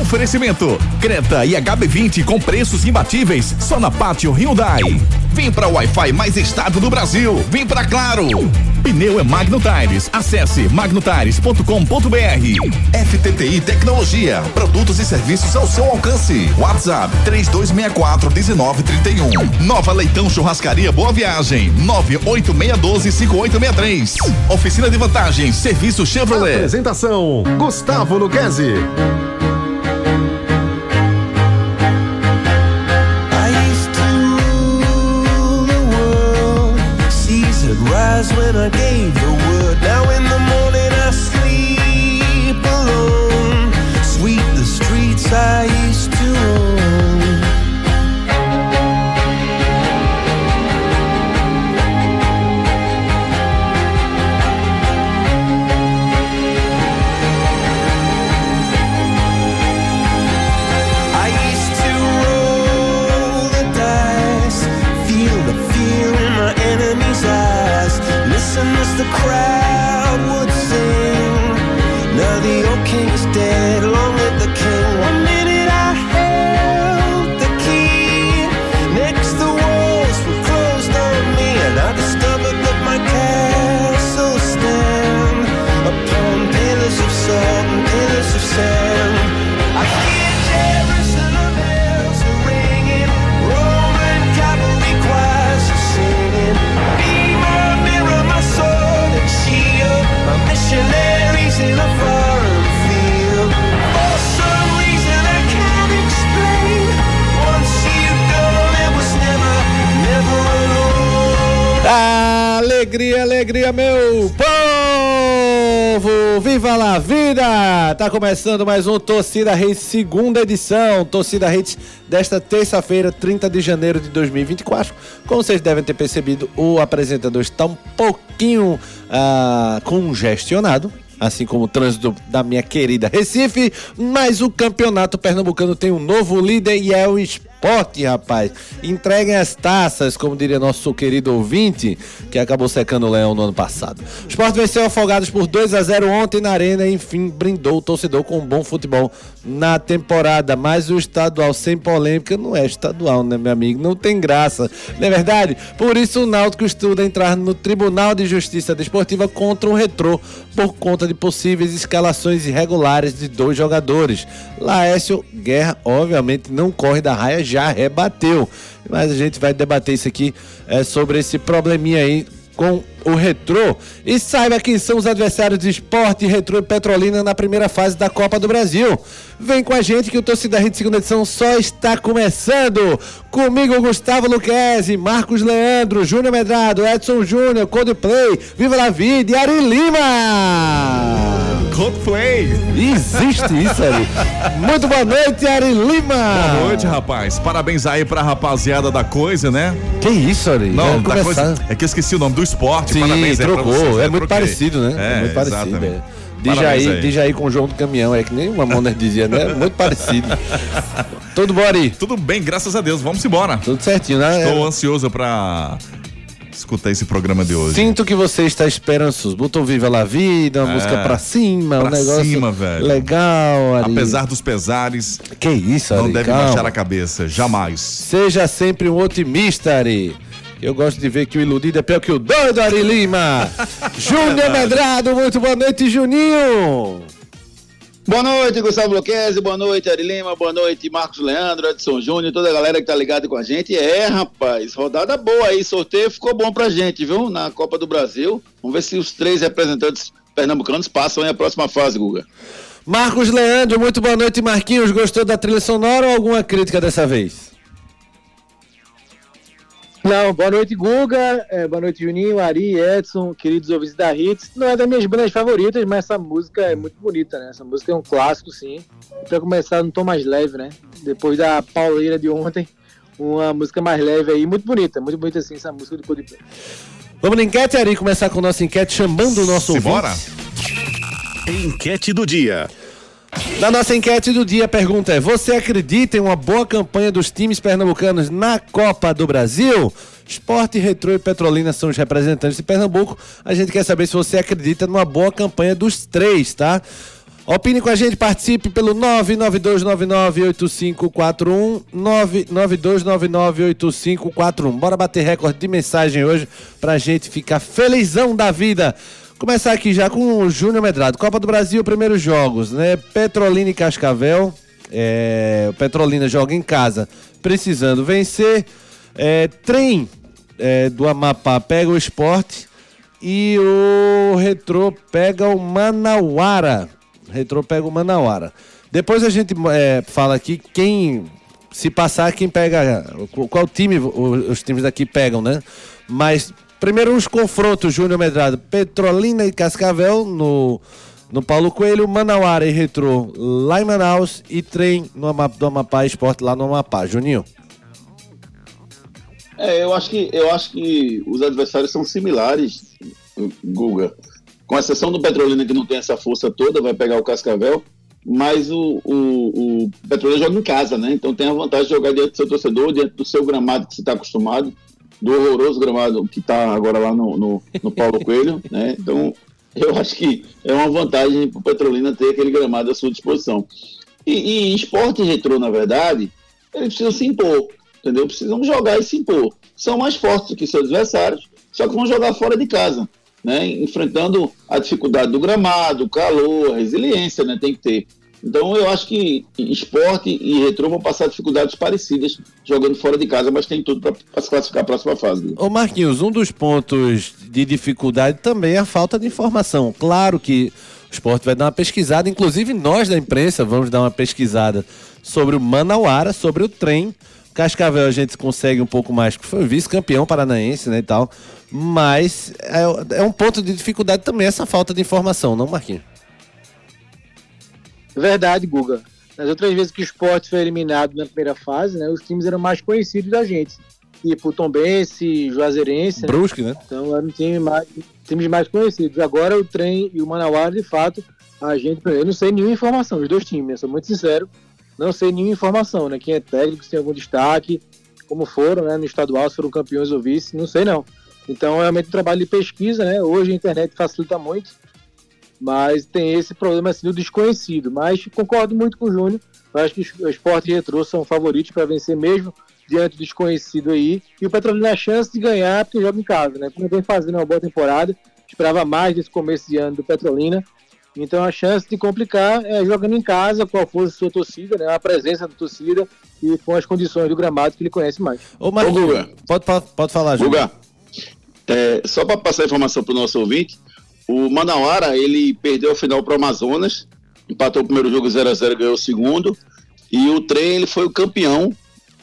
Oferecimento: Creta e HB20 com preços imbatíveis só na Pátio Hyundai. Vem para o Wi-Fi mais estável do Brasil. Vem para Claro. Pneu é Magno Tires. Acesse magnotires.com.br. FTTI Tecnologia. Produtos e serviços ao seu alcance. WhatsApp 3264 1931. Nova Leitão Churrascaria Boa Viagem. 98612 5863. Oficina de vantagens. Serviço Chevrolet. Apresentação: Gustavo Luquezzi. Alegria, alegria, meu povo! Viva la vida! Tá começando mais um Torcida Reis, segunda edição. Torcida Reis desta terça-feira, 30 de janeiro de 2024. Como vocês devem ter percebido, o apresentador está um pouquinho ah, congestionado. Assim como o trânsito da minha querida Recife, mas o campeonato pernambucano tem um novo líder e é o esporte, rapaz. Entreguem as taças, como diria nosso querido ouvinte, que acabou secando o Leão no ano passado. O esporte venceu Afogados por 2 a 0 ontem na Arena e, enfim, brindou o torcedor com um bom futebol na temporada. Mas o estadual sem polêmica não é estadual, né, meu amigo? Não tem graça, não é verdade? Por isso o Náutico estuda entrar no Tribunal de Justiça Desportiva contra o Retrô por conta de possíveis escalações irregulares de dois jogadores. Laércio Guerra, obviamente, não corre da raia, já rebateu. Mas a gente vai debater isso aqui é, sobre esse probleminha aí com o Retrô. E saiba quem são os adversários de esporte, Retrô e Petrolina na primeira fase da Copa do Brasil. Vem com a gente que o Torcida Rede segunda edição só está começando. Comigo, Gustavo Luquezzi, Marcos Leandro, Júnior Medrado, Edson Júnior, Coldplay, Viva la Vida e Ari Lima. Coldplay. Existe isso, Ari. Muito boa noite, Ari Lima. Boa noite, rapaz. Parabéns aí pra rapaziada da coisa, né? Que isso, Ari? Não, da começar. coisa. É que eu esqueci o nome do esporte. Sim, Parabéns aí trocou. vocês, né? é muito parecido, né? É, muito parecido. É. Parabéns Dijaí, aí. Dijaí com o João do Caminhão, é que nem uma Moner dizia, né? Muito parecido. Tudo bom, Ari? Tudo bem, graças a Deus. Vamos embora. Tudo certinho, né? Estou ansioso pra escutar esse programa de hoje. Sinto que você está esperançoso. Botou Viva la Vida, uma É, música pra cima, um pra negócio cima, velho. legal, Ari. Apesar dos pesares, Que isso, Ari? não deve calma. baixar a cabeça, jamais. Seja sempre um otimista, Ari. Eu gosto de ver que o iludido é pior que o doido, Ari Lima. Júnior Medrado, muito boa noite, Juninho. Boa noite, Gustavo Luquezzi, boa noite, Ari Lima, boa noite, Marcos Leandro, Edson Júnior, toda a galera que tá ligada com a gente. É, rapaz, rodada boa aí, sorteio ficou bom pra gente, viu? Na Copa do Brasil. Vamos ver se os três representantes pernambucanos passam aí a próxima fase, Guga. Marcos Leandro, muito boa noite, Marquinhos. Gostou da trilha sonora ou alguma crítica dessa vez? Não, boa noite, Guga. É, boa noite, Juninho, Ari, Edson, queridos ouvintes da Hits. Não é das minhas bandas favoritas, mas essa música é muito bonita, né? Essa música é um clássico, sim. Pra começar num tom mais leve, né? Depois da pauleira de ontem, uma música mais leve aí, muito bonita, muito bonita, assim, essa música do Coldplay. Vamos na enquete, Ari, começar com a nossa enquete, chamando o nosso Simbora? ouvinte. Enquete do dia. Na nossa enquete do dia, a pergunta é: Você acredita em uma boa campanha dos times pernambucanos na Copa do Brasil? Esporte, Retrô e Petrolina são os representantes de Pernambuco. A gente quer saber se você acredita numa boa campanha dos três, tá? Opine com a gente, participe pelo 992998541, 992998541. Bora bater recorde de mensagem hoje pra gente ficar felizão da vida. Começar aqui já com o Júnior Medrado. Copa do Brasil, primeiros jogos, né? Petrolina e Cascavel. É, o Petrolina joga em casa, precisando vencer. É, trem é, do Amapá pega o esporte e o Retrô pega o Manauara. Retrô pega o Manauara. Depois a gente é, fala aqui quem se passar quem pega qual time os times daqui pegam, né? Mas primeiro os confrontos Júnior Medrado, Petrolina e Cascavel no no Paulo Coelho, Manauara e Retrô lá em Manaus e trem no Amapá, do Amapá Esporte lá no Amapá. Juninho. É, eu acho que eu acho que os adversários são similares, Guga. Com exceção do Petrolina que não tem essa força toda, vai pegar o Cascavel, mas o, o, o Petrolina joga em casa, né? Então tem a vantagem de jogar diante do seu torcedor, diante do seu gramado que você está acostumado, do horroroso gramado que está agora lá no, no, no Paulo Coelho, né? Então eu acho que é uma vantagem para o Petrolina ter aquele gramado à sua disposição. E, e esporte retrô, na verdade, eles precisam se impor, entendeu? Precisam jogar e se impor. São mais fortes que seus adversários, só que vão jogar fora de casa, né? Enfrentando a dificuldade do gramado, o calor, a resiliência, né? Tem que ter. Então eu acho que esporte e retrô vão passar dificuldades parecidas jogando fora de casa, mas tem tudo para se classificar a próxima fase. Ô Marquinhos, um dos pontos de dificuldade também é a falta de informação. Claro que o esporte vai dar uma pesquisada, inclusive nós da imprensa vamos dar uma pesquisada sobre o Manauara, sobre o trem. Cascavel a gente consegue um pouco mais, porque foi vice-campeão paranaense, né, e tal. Mas é, é um ponto de dificuldade também essa falta de informação, não, Marquinhos? Verdade, Guga. Nas outras vezes que o esporte foi eliminado na primeira fase, né, os times eram mais conhecidos da gente. Tipo Tombense, Juazeirense. Brusque, né? Então eram time mais, times mais conhecidos. Agora o Trem e o Manauara, de fato, a gente. Eu não sei nenhuma informação, os dois times, né? Sou muito sincero. Não sei nenhuma informação, né? Quem é técnico, se tem algum destaque, como foram, né? No estadual, se foram campeões ou vice, não sei não. Então, é realmente um trabalho de pesquisa, né? Hoje a internet facilita muito mas tem esse problema assim do desconhecido. Mas concordo muito com o Júnior. Eu acho que o esporte e retrô são favoritos para vencer mesmo diante do desconhecido aí. E o Petrolina a chance de ganhar porque joga em casa, né? Como vem fazendo uma boa temporada, esperava mais desse começo de ano do Petrolina. Então a chance de complicar é jogando em casa, qual for a sua torcida, né? A presença da torcida e com as condições do gramado que ele conhece mais. Ô, Marquinhos, pode, pode falar, Júnior. Guga, é, só para passar a informação para o nosso ouvinte, o Manauara, ele perdeu a final para o Amazonas, empatou o primeiro jogo 0 a 0 ganhou o segundo. E o trem, ele foi o campeão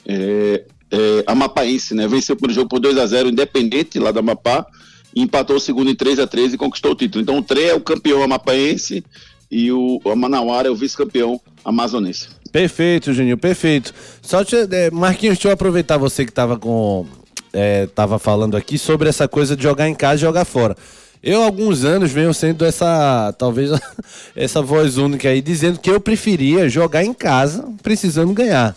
é, é, amapaense, né? Venceu o primeiro jogo por 2 a 0 independente lá da Amapá, e empatou o segundo em 3 a 3 e conquistou o título. Então o trem é o campeão amapaense e o, Manauara é o vice-campeão amazonense. Perfeito, Juninho, perfeito. Só te, é, Marquinhos, deixa eu aproveitar você que estava com. É, falando aqui sobre essa coisa de jogar em casa e jogar fora. Eu, há alguns anos, venho sendo essa, talvez, essa voz única aí, dizendo que eu preferia jogar em casa, precisando ganhar.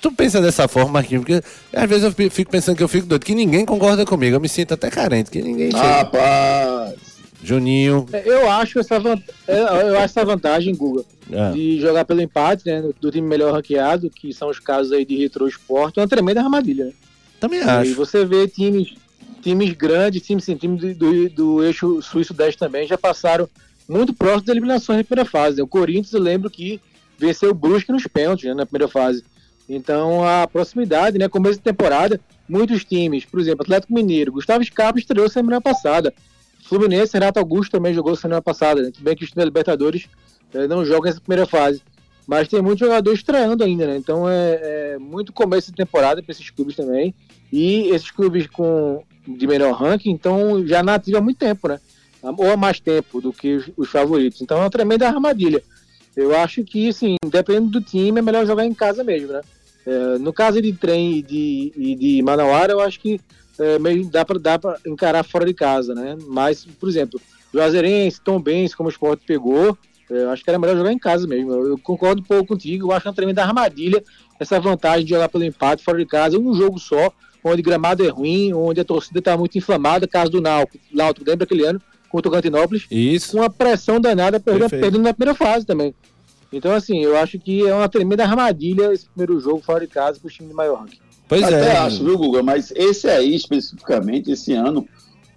Tu pensa dessa forma, Marquinhos? Porque às vezes eu fico pensando que eu fico doido, que ninguém concorda comigo. Eu me sinto até carente, que ninguém chega. Rapaz! Juninho. Eu acho essa, vant... É, eu acho essa vantagem, Guga, é. de jogar pelo empate, né? Do time melhor ranqueado, que são os casos aí de Retro Esporte, é uma tremenda armadilha, né? Também acho. E você vê times times grandes, times, sim, times do, do eixo sul-sudeste também já passaram muito próximo da eliminação na primeira fase. O Corinthians, eu lembro que venceu o Brusque nos pênaltis né, na primeira fase. Então, a proximidade, né, começo de temporada, muitos times, por exemplo, Atlético Mineiro, Gustavo Scarpa estreou semana passada. Fluminense, Renato Augusto também jogou semana passada. Né? Tudo bem que os Libertadores eh, não jogam essa primeira fase. Mas tem muitos jogadores estreando ainda, né? Então é, é muito começo de temporada para esses clubes também. E esses clubes com de melhor ranking, então já nativa há muito tempo, né? Ou há mais tempo do que os, os favoritos. Então é uma tremenda armadilha. Eu acho que, assim, dependendo do time, é melhor jogar em casa mesmo, né? É, no caso de trem e de, e de Manauara, eu acho que é, meio dá para encarar fora de casa, né? Mas, por exemplo, Juazeirense, Benz, como o esporte pegou, é, eu acho que era melhor jogar em casa mesmo. Eu, concordo um pouco contigo, eu acho uma tremenda armadilha essa vantagem de jogar pelo empate fora de casa, um jogo só, onde gramado é ruim, onde a torcida está muito inflamada, caso do Náutico. Náutico, lembra aquele ano? contra o Cantinópolis. Isso. Com uma pressão danada, perdendo, perdendo na primeira fase também. Então, assim, eu acho que é uma tremenda armadilha esse primeiro jogo fora de casa pro time de maior ranking. Pois Até é. acho, viu, Guga? Mas esse aí, especificamente, esse ano,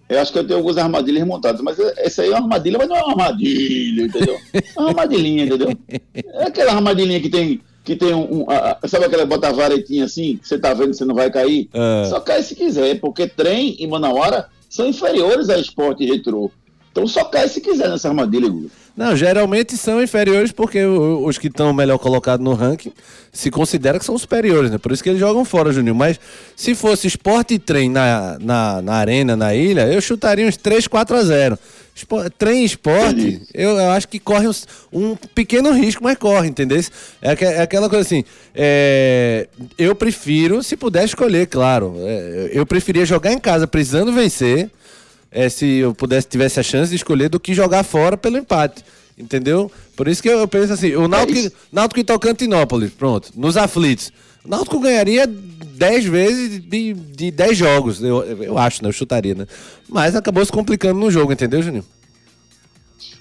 eu acho que eu tenho algumas armadilhas remontadas. Mas esse aí é uma armadilha, mas não é uma armadilha, entendeu? É uma armadilhinha, entendeu? É aquela armadilhinha que tem. Que tem um. um- sabe aquela bota varetinha assim, que você tá vendo que você não vai cair? É. Só cai se quiser, porque trem e Manauara são inferiores a esporte retrô. Então só cai se quiser nessa armadilha, Guga. Não, geralmente são inferiores porque os que estão melhor colocados no ranking se considera que são superiores, né? Por isso que eles jogam fora, Juninho. Mas se fosse esporte e trem na, na, na arena, na ilha, eu chutaria uns 3, 4 a 0. Espo- trem e esporte, eu, eu acho que corre uns- um pequeno risco, mas corre, entendeu? É, é aquela coisa assim, é, eu prefiro, se puder escolher, claro, é, eu preferia jogar em casa precisando vencer, é, se eu pudesse tivesse a chance de escolher do que jogar fora pelo empate. Entendeu? Por isso que eu penso assim, o Náutico, isso. Náutico e Tocantinópolis, pronto, nos aflitos. O Náutico ganharia 10 vezes de, de 10 jogos, eu, eu acho, né? Eu chutaria, né? Mas acabou se complicando no jogo, entendeu, Juninho?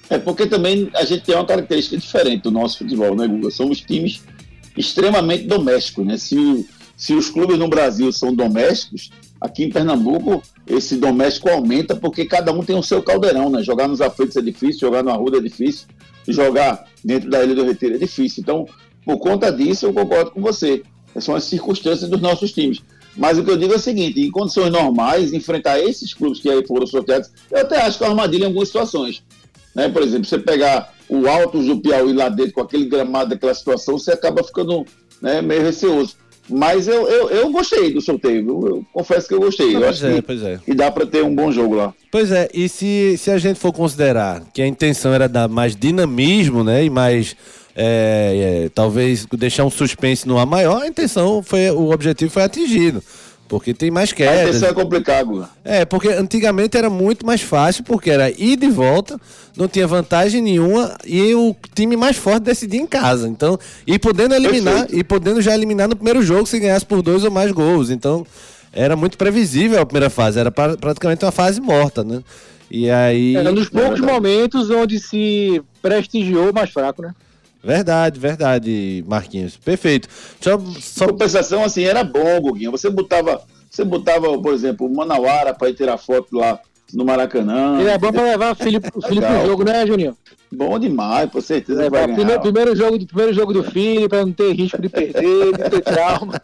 É porque também a gente tem uma característica diferente do nosso futebol, né, Guga? Somos times extremamente domésticos, né? Se, se os clubes no Brasil são domésticos, aqui em Pernambuco esse doméstico aumenta porque cada um tem o seu caldeirão, né? Jogar nos aflitos é difícil, jogar no Arruda é difícil, jogar dentro da Ilha do Retiro é difícil. Então, por conta disso, eu concordo com você. São as circunstâncias dos nossos times. Mas o que eu digo é o seguinte: em condições normais, enfrentar esses clubes que aí foram sorteados, eu até acho que é uma armadilha em algumas situações. Né? Por exemplo, você pegar o Altos do Piauí lá dentro com aquele gramado daquela situação, você acaba ficando né, meio receoso. Mas eu, eu, eu gostei do sorteio, viu? eu confesso que eu gostei. eu pois acho é, que, pois é. que dá para ter um bom jogo lá. Pois é, e se, se a gente for considerar que a intenção era dar mais dinamismo, né? E mais. é, é, talvez deixar um suspense no A maior, a intenção foi. O objetivo foi atingido. Porque tem mais quedas. intenção é complicar, Guga. É, porque antigamente era muito mais fácil, porque era ida e volta, não tinha vantagem nenhuma e o time mais forte decidia em casa. Então, e podendo eliminar, Perfeito. e podendo já eliminar no primeiro jogo se ganhasse por dois ou mais gols. Então, era muito previsível a primeira fase, era pra- praticamente uma fase morta, né? E aí. É um dos poucos momentos onde se prestigiou o mais fraco, né? Verdade, verdade, Marquinhos. Perfeito. Só, só- Compensação, assim, era bom, Guguinha. Você botava, você botava, por exemplo, o Manauara para ir tirar foto lá no Maracanã. Ele é bom pra levar o filho, o filho pro jogo, né, Juninho? Bom demais, com certeza vai primeiro, primeiro, jogo, do- primeiro jogo do filho, pra não ter risco de perder, de ter trauma.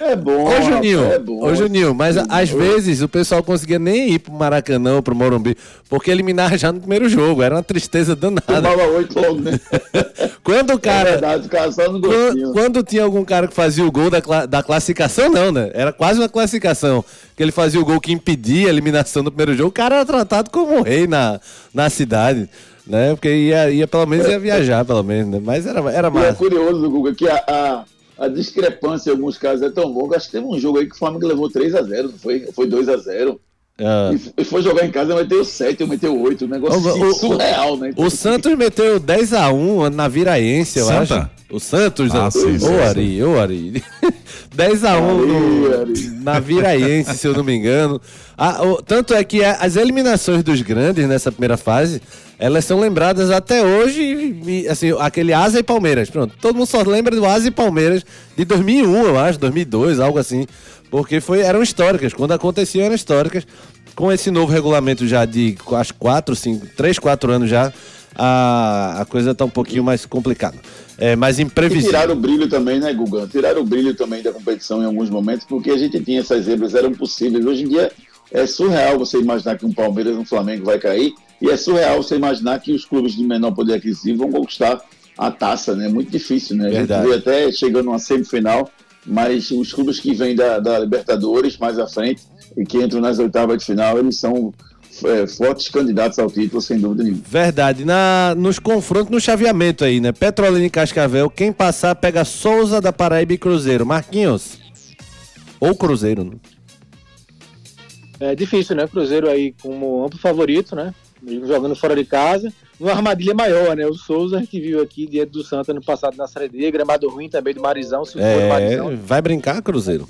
É bom. Ô Juninho, é bom. ô Juninho, mas a- às vezes o pessoal conseguia nem ir pro Maracanã ou pro Morumbi, porque eliminava já no primeiro jogo, era uma tristeza danada. Tomava oito logo, né? Quando o é cara. verdade, o cara só no Quando, quando tinha algum cara que fazia o gol da, da classificação, não, né? Era quase uma classificação que ele fazia o gol que impedia a eliminação do primeiro jogo, o cara era tratado como um rei na, na cidade. Né? Porque ia, ia, pelo menos ia viajar, pelo menos, né? Mas era, era é massa. É curioso, Guga, que a, a, a, discrepância em alguns casos é tão longa. Acho que teve um jogo aí que o Flamengo levou 3 a 0 foi? Foi 2 a 0 Uh, foi jogar em casa, meteu 7, meteu 8, um negócio o, surreal, né? Então, o Santos meteu 10x1 na Viraense, eu Santa. acho. O Santos, ah, sim, sim, Ari, o Ari. 10x1 na Viraense, se eu não me engano. Ah, o, tanto é que as eliminações dos grandes nessa primeira fase, elas são lembradas até hoje, assim, aquele Asa e Palmeiras, pronto. Todo mundo só lembra do Asa e Palmeiras de 2001, eu acho, 2002, algo assim. Porque foi, eram históricas, quando aconteciam eram históricas. Com esse novo regulamento já de, acho, 4, 5, 3, 4 anos já, a, a coisa tá um pouquinho mais complicada. É mais E imprevisível. tiraram o brilho também, né, Guga? Tiraram o brilho também da competição em alguns momentos, porque a gente tinha essas zebras, eram possíveis. Hoje em dia é surreal você imaginar que um Palmeiras, um Flamengo vai cair, e é surreal você imaginar que os clubes de menor poder aquisitivo vão conquistar a taça, né? Muito difícil, né? Verdade. A gente vê até chegando uma semifinal, mas os clubes que vêm da, da Libertadores mais à frente e que entram nas oitavas de final, eles são é, fortes candidatos ao título, sem dúvida nenhuma. Verdade. Na, nos confrontos, no chaveamento aí, né? Petrolina e Cascavel, quem passar pega Souza da Paraíba e Cruzeiro. Marquinhos. Ou Cruzeiro, né? É difícil, né? Cruzeiro aí como amplo favorito, né? Mesmo jogando fora de casa. Uma armadilha maior, né? O Souza que viu aqui diante do Santa ano passado na Série D, gramado ruim também do Marizão, se for do É, Marizão. vai brincar, Cruzeiro.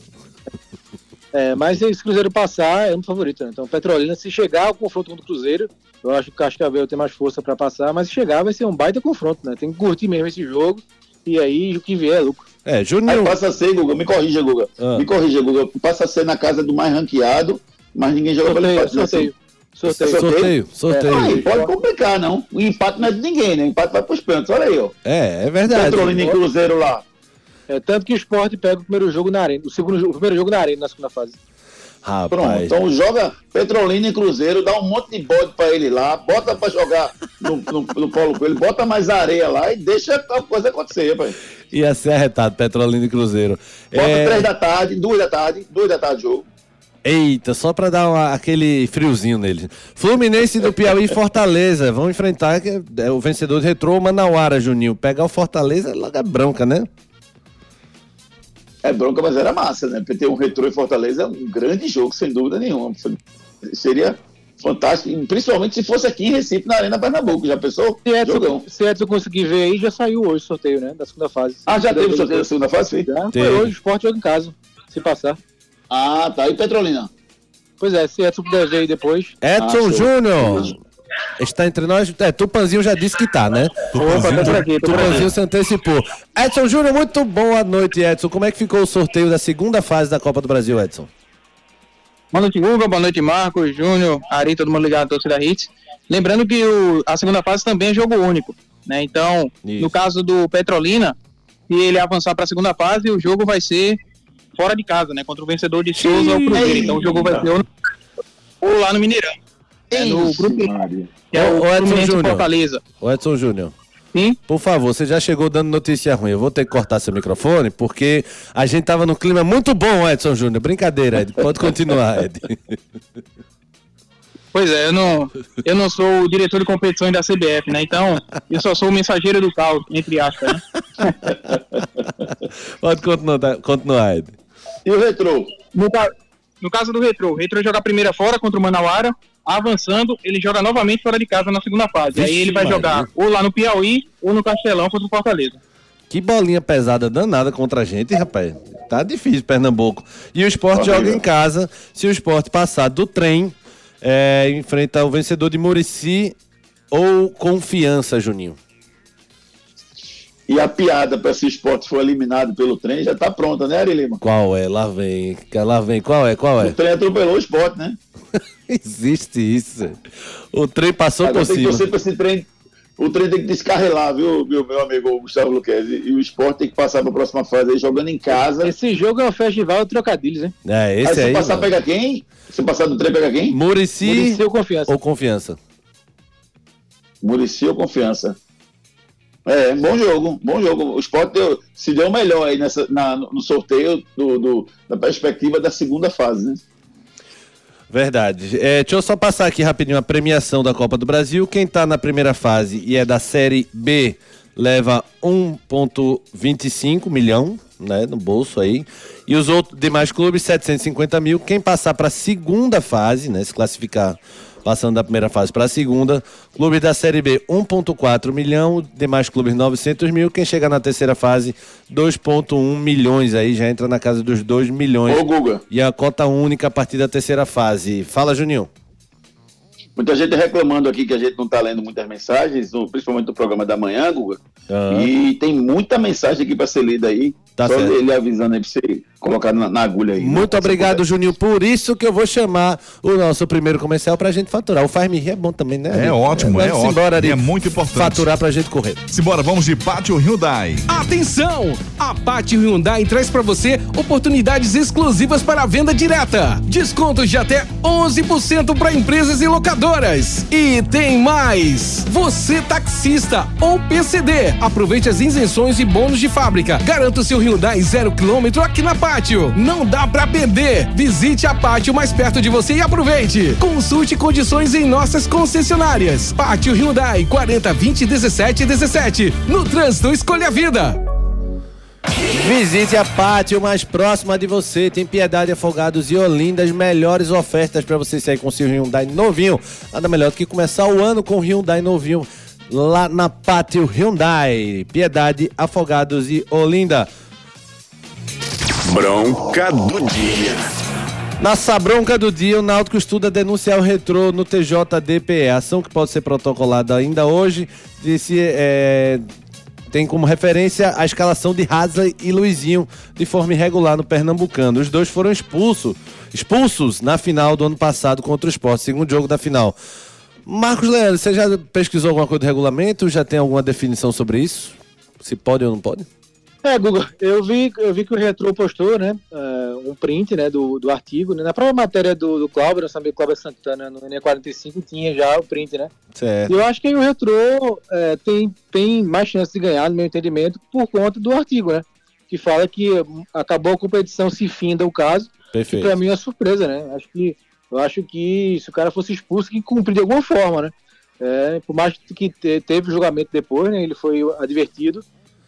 É, mas se o Cruzeiro passar, é um favorito, né? Então, Petrolina, se chegar ao confronto contra o Cruzeiro, eu acho que o Cascavel tem mais força pra passar, mas se chegar, vai ser um baita confronto, né? Tem que curtir mesmo esse jogo, e aí o que vier é lucro. É, Aí Juninho. passa a ser, Guga, me corrija, Guga. Ah. Me corrija, Guga. Passa a ser na casa do mais ranqueado, mas ninguém joga pelo Sorteio. Sorteio. Sorteio. Sorteio, sorteio. Aí, pode complicar, não. O empate não é de ninguém, né? O empate vai pros pênaltis. Olha aí, ó. É, é verdade. Petrolina e Cruzeiro lá. É, tanto que o Sport pega o primeiro jogo na arena, o, segundo, o primeiro jogo na arena na segunda fase. Pronto. Rapaz. Então joga Petrolina e Cruzeiro, dá um monte de bode pra ele lá, bota pra jogar no, no, no Paulo Coelho, bota mais areia lá e deixa a coisa acontecer, rapaz. Ia ser arretado, Petrolina e Cruzeiro. Bota É, três da tarde, duas da tarde, duas da tarde jogo. Eita, só pra dar uma- aquele friozinho nele. Fluminense do Piauí e Fortaleza. Vão enfrentar que é o vencedor de retrô, Manauara, Juninho. Pegar o Fortaleza logo é bronca, né? É bronca, mas era massa, né? Porque ter um retrô em Fortaleza é um grande jogo, sem dúvida nenhuma. Seria fantástico, e principalmente se fosse aqui em Recife, na Arena Pernambuco. Já pensou? Se Edson, Jogão. se Edson conseguir ver aí, já saiu hoje o sorteio, né? Da segunda fase. Ah, já teve o sorteio da segunda fase? Já foi hoje, o Sport joga em casa, se passar. Ah, tá. E Petrolina? Pois é, se Edson puder ver aí depois. Edson Ah. Júnior. Está entre nós. É, Tupanzinho já disse que tá, né? Opa, tô por aqui, aqui. Tupanzinho se antecipou. Edson Júnior, muito boa noite, Edson. Como é que ficou o sorteio da segunda fase da Copa do Brasil, Edson? Boa noite, Guga. Boa noite, Marcos, Júnior, Ari, todo mundo ligado, torcida Hits. Lembrando que o- a segunda fase também é jogo único, né? Então, Isso. no caso do Petrolina, se ele avançar para a segunda fase, o jogo vai ser fora de casa, né? Contra o vencedor de Souza ou Cruzeiro. Então, o jogo vai ser ou, no- lá no Mineirão. É, no Isso, grupo que é o ô, Edson Júnior. Fortaleza. Ô, Edson Júnior. Sim? Por favor, você já chegou dando notícia ruim. Eu vou ter que cortar seu microfone, porque a gente tava num clima muito bom, Edson Júnior. Brincadeira, Ed. Pode continuar, Ed. Pois é, eu não, eu não sou o diretor de competições da CBF, né? Então, eu só sou o mensageiro do caos, entre aspas, né? Pode continuar, tá? continuar, Ed. E o retrô? No, no caso do Retro, o Retro joga a primeira fora contra o Manauara, avançando, ele joga novamente fora de casa na segunda fase. Vixe, Aí ele vai Maria. jogar ou lá no Piauí ou no Castelão contra o Fortaleza. Que bolinha pesada danada contra a gente, rapaz. Tá difícil, Pernambuco. E o esporte Horrível. joga em casa. Se o esporte passar do trem, é, enfrenta o vencedor de Murici ou Confiança, Juninho. E a piada para se o esporte for eliminado pelo trem já tá pronta, né, Ari Lima? Qual é? Lá vem. Lá vem. Qual é? Qual O é? trem atropelou o esporte, né? Existe isso. O trem passou Agora por tem que cima. torcer pra esse trem. O trem tem que descarrelar, viu, meu, meu amigo Gustavo Luquezzi? E o esporte tem que passar pra próxima fase aí, jogando em casa. Esse jogo é um festival de trocadilhos, hein? É, aí esse se aí. passar, mano. pega quem? Se passar do trem, pega quem? Murici ou confiança. ou Confiança? Murici ou Confiança? É, bom jogo, bom jogo. O esporte deu- se deu melhor aí nessa, na- no sorteio do, do- da perspectiva da segunda fase, né? Verdade. É, deixa eu só passar aqui rapidinho a premiação da Copa do Brasil. Quem tá na primeira fase e é da Série B leva 1,25 milhão né, no bolso aí. E os outros demais clubes, 750 mil. Quem passar para a segunda fase, né, se classificar passando da primeira fase para a segunda, clubes da Série B, 1,4 milhão. Demais clubes, 900 mil. Quem chegar na terceira fase, 2,1 milhões aí, já entra na casa dos 2 milhões. Ô, Guga, E a cota única a partir da terceira fase. Fala, Juninho. muita gente reclamando aqui que a gente não tá lendo muitas mensagens, principalmente do programa da manhã, Guga. Ah. E tem muita mensagem aqui para ser lida aí. Tá só certo. ele avisando aí pra você colocar na, na agulha aí. né? Muito obrigado, Juninho. Por isso que eu vou chamar o nosso primeiro comercial pra gente faturar. O Faz Me Rir é bom também, né? É ótimo, é Vamos ótimo. embora, Ari. É muito importante. Faturar pra gente correr. Simbora, vamos de Pátio Hyundai. Atenção! A Pátio Hyundai traz para você oportunidades exclusivas para a venda direta. Descontos de até 11% para empresas e locadoras. E tem mais! Você taxista ou PCD, aproveite as isenções e bônus de fábrica. Garanta o seu Hyundai zero quilômetro aqui na Pátio. Não dá para perder. Visite a Pátio mais perto de você e aproveite. Consulte condições em nossas concessionárias. Pátio Hyundai 40 20 17 17. No trânsito, escolha a vida. Visite a Pátio mais próxima de você. Tem Piedade, Afogados e Olinda. As melhores ofertas pra você sair com seu Hyundai novinho. Nada melhor do que começar o ano com o Hyundai novinho lá na Pátio Hyundai. Piedade, Afogados e Olinda. Bronca do dia. Na Sabronca do dia, o Náutico estuda denunciar o retrô no TJDPE. Ação que pode ser protocolada ainda hoje. Disse, é, tem como referência a escalação de Hasley e Luizinho de forma irregular no Pernambucano. Os dois foram expulsos, expulsos na final do ano passado contra o Sport, segundo jogo da final. Marcos Leandro, você já pesquisou alguma coisa do regulamento? Já tem alguma definição sobre isso? Se pode ou não pode? É, Google, eu vi, eu vi que o Retro postou, né, eh, um print, né, do, do artigo, né, na própria matéria do, do Cláudio, nós sabemos que Cláudio Santana no NE45 tinha já o print, né. Certo. E eu acho que o Retro eh, tem, tem mais chance de ganhar, no meu entendimento, por conta do artigo, né, que fala que acabou a competição se finda o caso, que Perfeito. pra mim é surpresa, né, acho que, eu acho que se o cara fosse expulso, que cumprir de alguma forma, né. É, por mais que te- teve julgamento depois, né, ele foi advertido,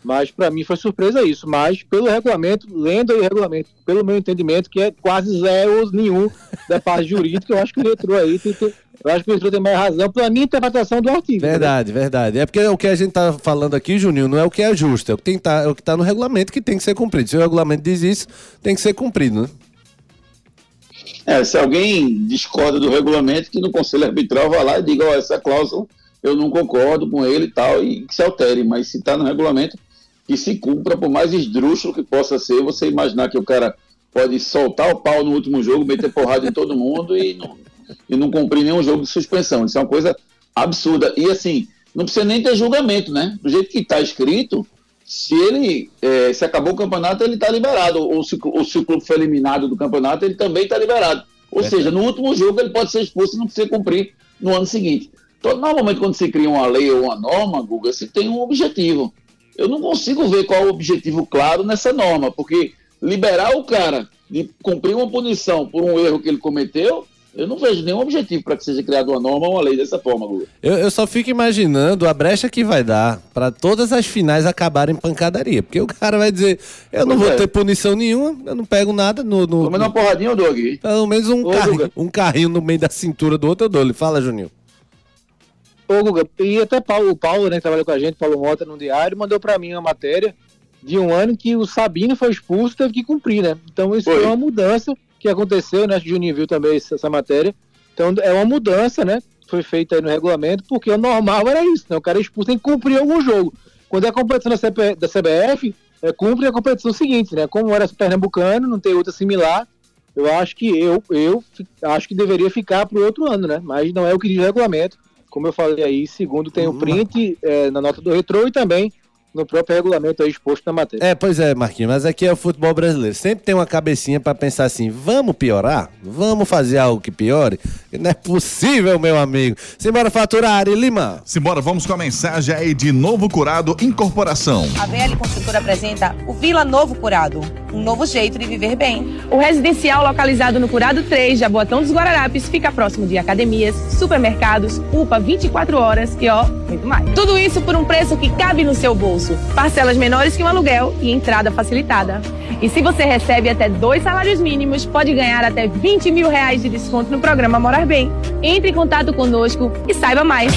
mas para mim foi surpresa isso. Mas pelo regulamento, lendo aí o regulamento, pelo meu entendimento, que é quase zero nenhum da parte jurídica, eu acho que o Retro aí tem, tem- eu acho que o Retro tem mais razão pela minha interpretação do artigo. Verdade, verdade. É porque o que a gente tá falando aqui, Juninho, não é o que é justo, é o que, tem, tá, é o que tá no regulamento que tem que ser cumprido. Se o regulamento diz isso, tem que ser cumprido, né? É, se alguém discorda do regulamento, que no conselho arbitral vá lá e diga, ó, essa cláusula eu não concordo com ele e tal, e que se altere, mas se está no regulamento, que se cumpra, por mais esdrúxulo que possa ser, você imaginar que o cara pode soltar o pau no último jogo, meter porrada em todo mundo e não, e não cumprir nenhum jogo de suspensão. Isso é uma coisa absurda. E assim, não precisa nem ter julgamento, né? Do jeito que está escrito, se ele eh, se acabou o campeonato, ele está liberado. Ou se, ou se o clube foi eliminado do campeonato, ele também está liberado. Ou Verdade. seja, no último jogo ele pode ser expulso e não precisa cumprir no ano seguinte. Então, normalmente, quando se cria uma lei ou uma norma, Guga, se tem um objetivo. Eu não consigo ver qual é o objetivo claro nessa norma, porque liberar o cara de cumprir uma punição por um erro que ele cometeu, eu não vejo nenhum objetivo para que seja criada uma norma ou uma lei dessa forma, Guga. Eu, eu só fico imaginando a brecha que vai dar pra todas as finais acabarem em pancadaria. Porque o cara vai dizer, eu não Pois vou é. ter punição nenhuma, eu não pego nada no. no- Pelo menos uma porradinha ou Doug? pelo menos um, Ô, carrinho, um carrinho no meio da cintura do outro eu dou. Ele fala, Juninho. Ô, Guga, e até Paulo, o Paulo, né, que trabalha com a gente, Paulo Mota, no diário, mandou pra mim uma matéria de um ano que o Sabino foi expulso e teve que cumprir, né? Então isso Foi. foi uma mudança que aconteceu, né? O Juninho viu também essa, matéria. Então é uma mudança, né? Foi feita aí no regulamento, porque o normal era isso, né? O cara expulso tem que cumprir algum jogo. Quando é a competição da, CP da CBF, é, cumpre a competição seguinte, né? Como era pernambucano, não tem outra similar, eu acho que eu, eu acho que deveria ficar para o outro ano, né? Mas não é o que diz o regulamento. Como eu falei aí, segundo tem o print é, na nota do retrô e também no próprio regulamento aí exposto na matéria. É, pois é, Marquinhos, mas aqui é o futebol brasileiro. Sempre tem uma cabecinha pra pensar assim: vamos piorar? Vamos fazer algo que piore? Não é possível, meu amigo. Simbora faturar, Ari Lima. Simbora, vamos com a mensagem aí de Novo Curado Incorporação. A VL Construtora apresenta o Vila Novo Curado, um novo jeito de viver bem. O residencial localizado no Curado 3, Jaboatão dos Guararapes, fica próximo de academias, supermercados, UPA 24 horas e ó, muito mais. Tudo isso por um preço que cabe no seu bolso. Parcelas menores que um aluguel e entrada facilitada. E se você recebe até dois salários mínimos, pode ganhar até 20 mil reais de desconto no programa Morar Bem. Entre em contato conosco e saiba mais.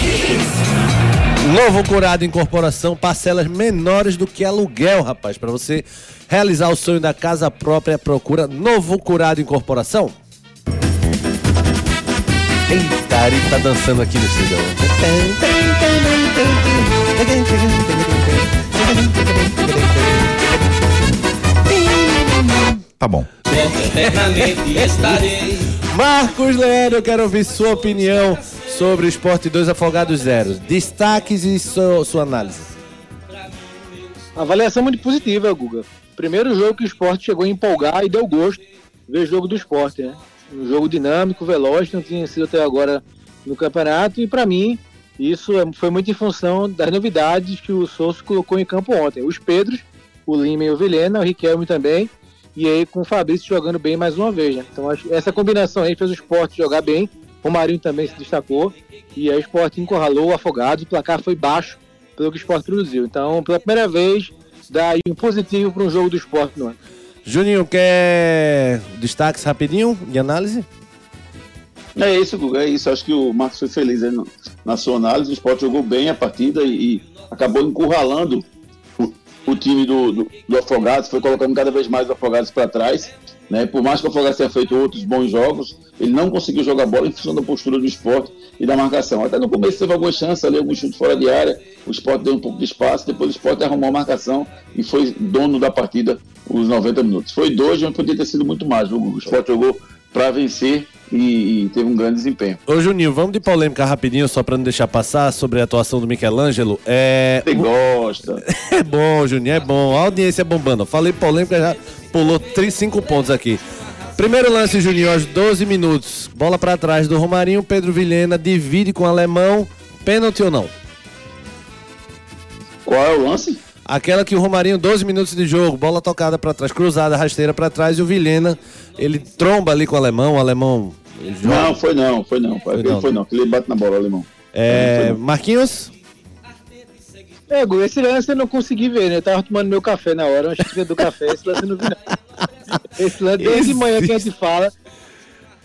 Novo Curado Incorporação, parcelas menores do que aluguel, rapaz. Pra você realizar o sonho da casa própria, procura Novo Curado Incorporação. Eita, Ari tá dançando aqui no estúdio. Tá bom. Marcos Leandro, eu quero ouvir sua opinião sobre o Esporte 2 Afogados Zero. Destaques e sua, sua análise. Avaliação muito positiva, Guga. Primeiro jogo que o esporte chegou a empolgar e deu gosto ver jogo do esporte, né? Um jogo dinâmico, veloz, não tinha sido até agora no campeonato, e para mim isso é- foi muito em função das novidades que o Souza colocou em campo ontem. Os Pedros, o Lima e o Vilhena, o Riquelme também, e aí com o Fabrício jogando bem mais uma vez, né? Então acho que essa combinação aí fez o esporte jogar bem, o Marinho também se destacou, e aí o esporte encurralou o Afogados, o placar foi baixo pelo que o esporte produziu. Então, pela primeira vez, dá aí um positivo para um jogo do esporte no ano. Juninho, quer destaques rapidinho de análise? É isso, Guga, é isso. Acho que o Marcos foi feliz aí no- na sua análise. O Sport jogou bem a partida e, e acabou encurralando o, o time do, do, do Afogados, foi colocando cada vez mais o Afogados para trás. Né? Por mais que o Afogados tenha feito outros bons jogos, ele não conseguiu jogar bola em função da postura do esporte e da marcação. Até no começo teve algumas chances ali, alguns chutes fora de área, o esporte deu um pouco de espaço, depois o esporte arrumou a marcação e foi dono da partida os 90 minutos. Foi dois, mas podia ter sido muito mais. O esporte jogou para vencer e, e, teve um grande desempenho. Ô Juninho, vamos de polêmica rapidinho, só para não deixar passar, sobre a atuação do Michelangelo. É... Você gosta. é bom, Juninho, é bom. A audiência é bombando. Falei polêmica, já pulou 3, 5 pontos aqui. Primeiro lance, Juninho, aos 12 minutos. Bola para trás do Romarinho, Pedro Vilhena divide com o alemão. Pênalti ou não? Qual é o lance? Aquela que o Romarinho, 12 minutos de jogo, bola tocada para trás, cruzada, rasteira para trás e o Vilhena, ele tromba ali com o alemão, o alemão. Não, foi não, foi não. Foi, foi não. foi não, que ele bate na bola, o alemão. É, Marquinhos? É, Gu, esse lance eu não consegui ver, né? Eu tava tomando meu café na hora, uma xícara do café, esse lance eu não vi não. Esse lance, desde de manhã que a gente fala,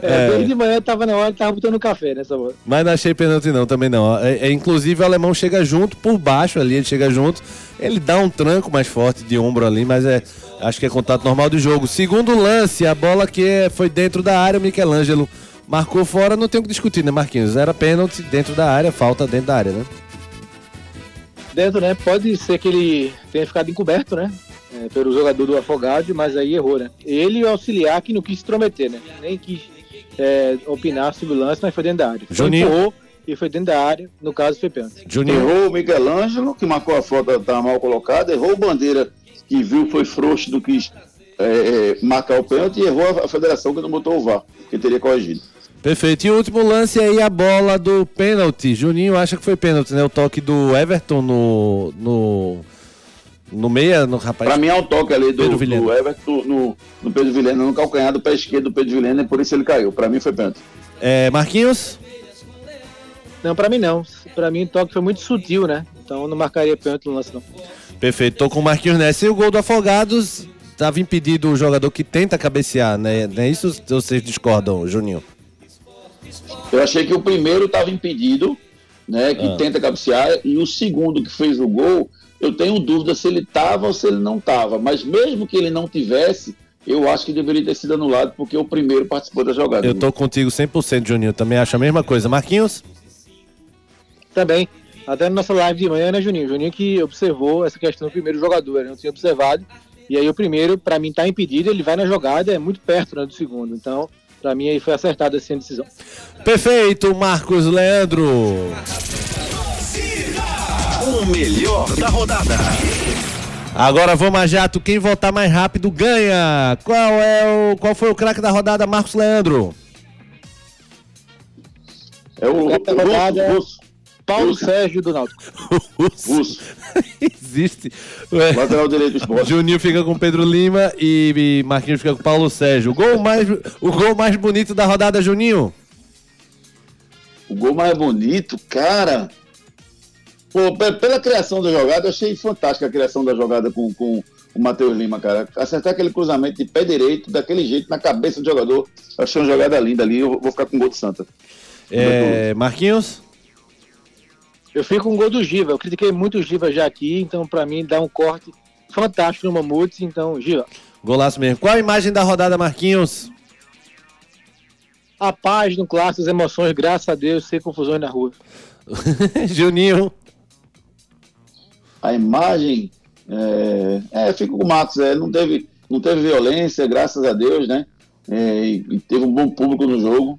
é, é. Desde de manhã tava na hora, tava botando café nessa bola. Mas não achei pênalti não, também não. É, é, inclusive o alemão chega junto, por baixo ali, ele chega junto. Ele dá um tranco mais forte de ombro ali, mas é acho que é contato normal do jogo. Segundo lance, a bola que foi dentro da área, o Michelangelo marcou fora, não tem o que discutir, né, Marquinhos? Era pênalti dentro da área, falta dentro da área, né? Dentro, né? Pode ser que ele tenha ficado encoberto, né? É, pelo jogador do Afogado, mas aí errou, né? Ele e o auxiliar que não quis se intrometer, né? Nem quis é, opinar sobre o lance, mas foi dentro da área. Juninho. Empurrou e foi dentro da área, no caso foi pênalti. Juninho. Errou o Miguel Ângelo, que marcou a falta, estava mal colocada, errou o Bandeira, que viu, foi frouxo do que é, é, marcar o pênalti, e errou a federação que não botou o VAR, que teria corrigido. Perfeito. E o último lance aí, a bola do pênalti. Juninho acha que foi pênalti, né? O toque do Everton no, no no meia, no rapaz. Pra mim é um toque ali do, do Everton no, no Pedro Vilhena, no calcanhar do pé esquerdo do Pedro Vilhena, e por isso ele caiu. Pra mim foi pênalti. É, Marquinhos? Não, pra mim não. Pra mim o toque foi muito sutil, né? Então não marcaria pênalti no lance, não. Perfeito, tô com o Marquinhos nessa. E o gol do Afogados, tava impedido o jogador que tenta cabecear, né? Não é isso ou vocês discordam, Juninho? Eu achei que o primeiro tava impedido, né? Que ah. tenta cabecear, e o segundo que fez o gol eu tenho dúvida se ele estava ou se ele não estava. Mas mesmo que ele não tivesse, eu acho que deveria ter sido anulado, porque o primeiro participou da jogada. Eu tô contigo 100%, Juninho. Também acho a mesma coisa. Marquinhos? Também. Até na nossa live de manhã, né, Juninho? Juninho que observou essa questão do primeiro jogador, ele não tinha observado. E aí o primeiro, para mim, tá impedido, ele vai na jogada, é muito perto né, do segundo. Então, para mim, aí foi acertada essa decisão. Perfeito, Marcos Leandro o melhor da rodada. Agora vamos a jato, quem voltar mais rápido ganha. Qual é o qual foi o craque da rodada, Marcos Leandro? É o, o da rodada, Russo. Paulo Russo. Sérgio do Náutico. Russo. Russo. Existe. Ué. Lateral direito esporte. Juninho fica com Pedro Lima e Marquinhos fica com Paulo Sérgio. O gol mais, o gol mais bonito da rodada, Juninho? O gol mais bonito, cara. Pô, pela criação da jogada, eu achei fantástica a criação da jogada com, com o Matheus Lima, cara. Acertar aquele cruzamento de pé direito, daquele jeito, na cabeça do jogador. Eu achei uma jogada linda ali. Eu vou ficar com o gol do Santa. É, Marquinhos? Eu fico com o gol do Giva. Eu critiquei muito o Giva já aqui, então para mim dá um corte fantástico no Mamutes. Então, Giva. Golaço mesmo. Qual a imagem da rodada, Marquinhos? A paz no clássico, as emoções, graças a Deus, sem confusões na rua. Juninho a imagem. É, é fico com o Matos, é, não, teve, não teve violência, graças a Deus, né? É, e, teve um bom público no jogo.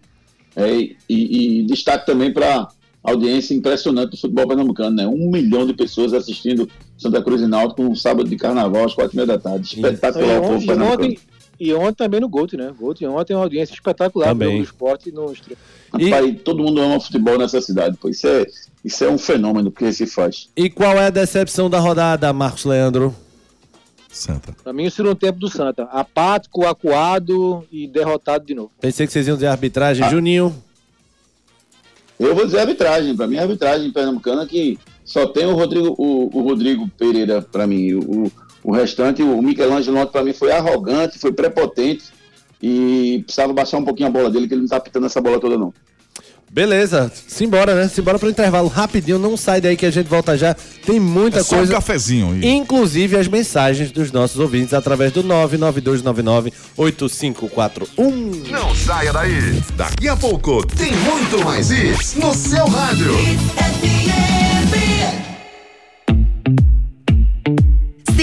É, e, e, destaque também para audiência impressionante do futebol pernambucano, né? Um milhão de pessoas assistindo Santa Cruz e Náutico um sábado de carnaval às quatro e meia da tarde. Espetacular o povo pernambucano. E ontem também no Gold, né? Gold, ontem é uma audiência espetacular também. do esporte no e... todo mundo ama futebol nessa cidade, pô. Isso é, isso é um fenômeno que se faz. E qual é a decepção da rodada, Marcos Leandro? Santa. Pra mim, o segundo tempo do Santa. Apático, acuado e derrotado de novo. Pensei que vocês iam dizer arbitragem. Ah. Juninho? Eu vou dizer arbitragem. Pra mim, a arbitragem pernambucana que só tem o Rodrigo, o, o Rodrigo Pereira, pra mim. O, o restante, o Michelangelo ontem, para mim, foi arrogante, foi prepotente e precisava baixar um pouquinho a bola dele, que ele não tá pitando essa bola toda, não. Beleza, simbora, né? Simbora pro intervalo rapidinho, não sai daí que a gente volta já. Tem muita É só um coisa. cafezinho aí. Inclusive as mensagens dos nossos ouvintes através do 992998541. Não saia daí. Daqui a pouco tem muito mais isso no seu rádio.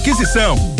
aquisição.